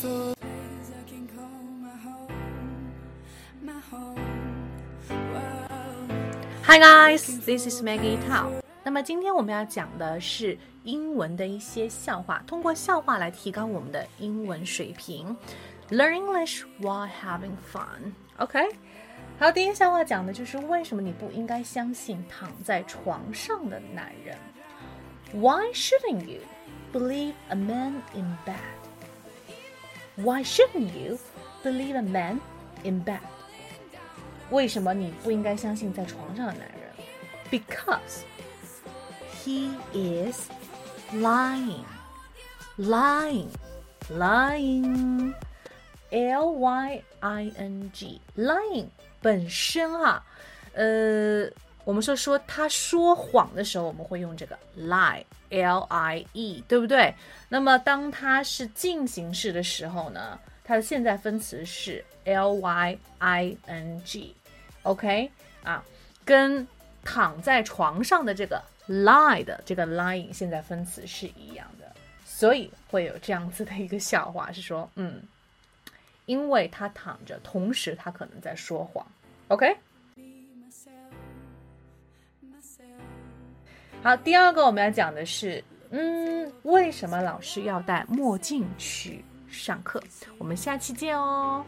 thought days I can call my home, my home. Wow. Hi guys, this is Maggie Tao. 那么今天我们要讲的是英文的一些笑话，通过笑话来提高我们的英文水平。Learn English while having fun. OK，好，第一个笑话讲的就是为什么你不应该相信躺在床上的男人。Why shouldn't you believe a man in bed? Why shouldn't you believe a man in bed? 为什么你不应该相信在床上的男人？Because he is lying, lying, lying. L Y I N G lying 本身哈，呃， 我们说说他说谎的时候，我们会用这个 lie L I E，对不对？那么当它是进行式的时候呢，它的现在分词是 L Y I N G。OK 啊，跟躺在床上的这个 lie 的这个 lying 现在分词是一样的，所以会有这样子的一个笑话，是说，嗯，因为他躺着，同时他可能在说谎。OK，好，第二个我们要讲的是，嗯，为什么老师要戴墨镜去上课？我们下期见哦。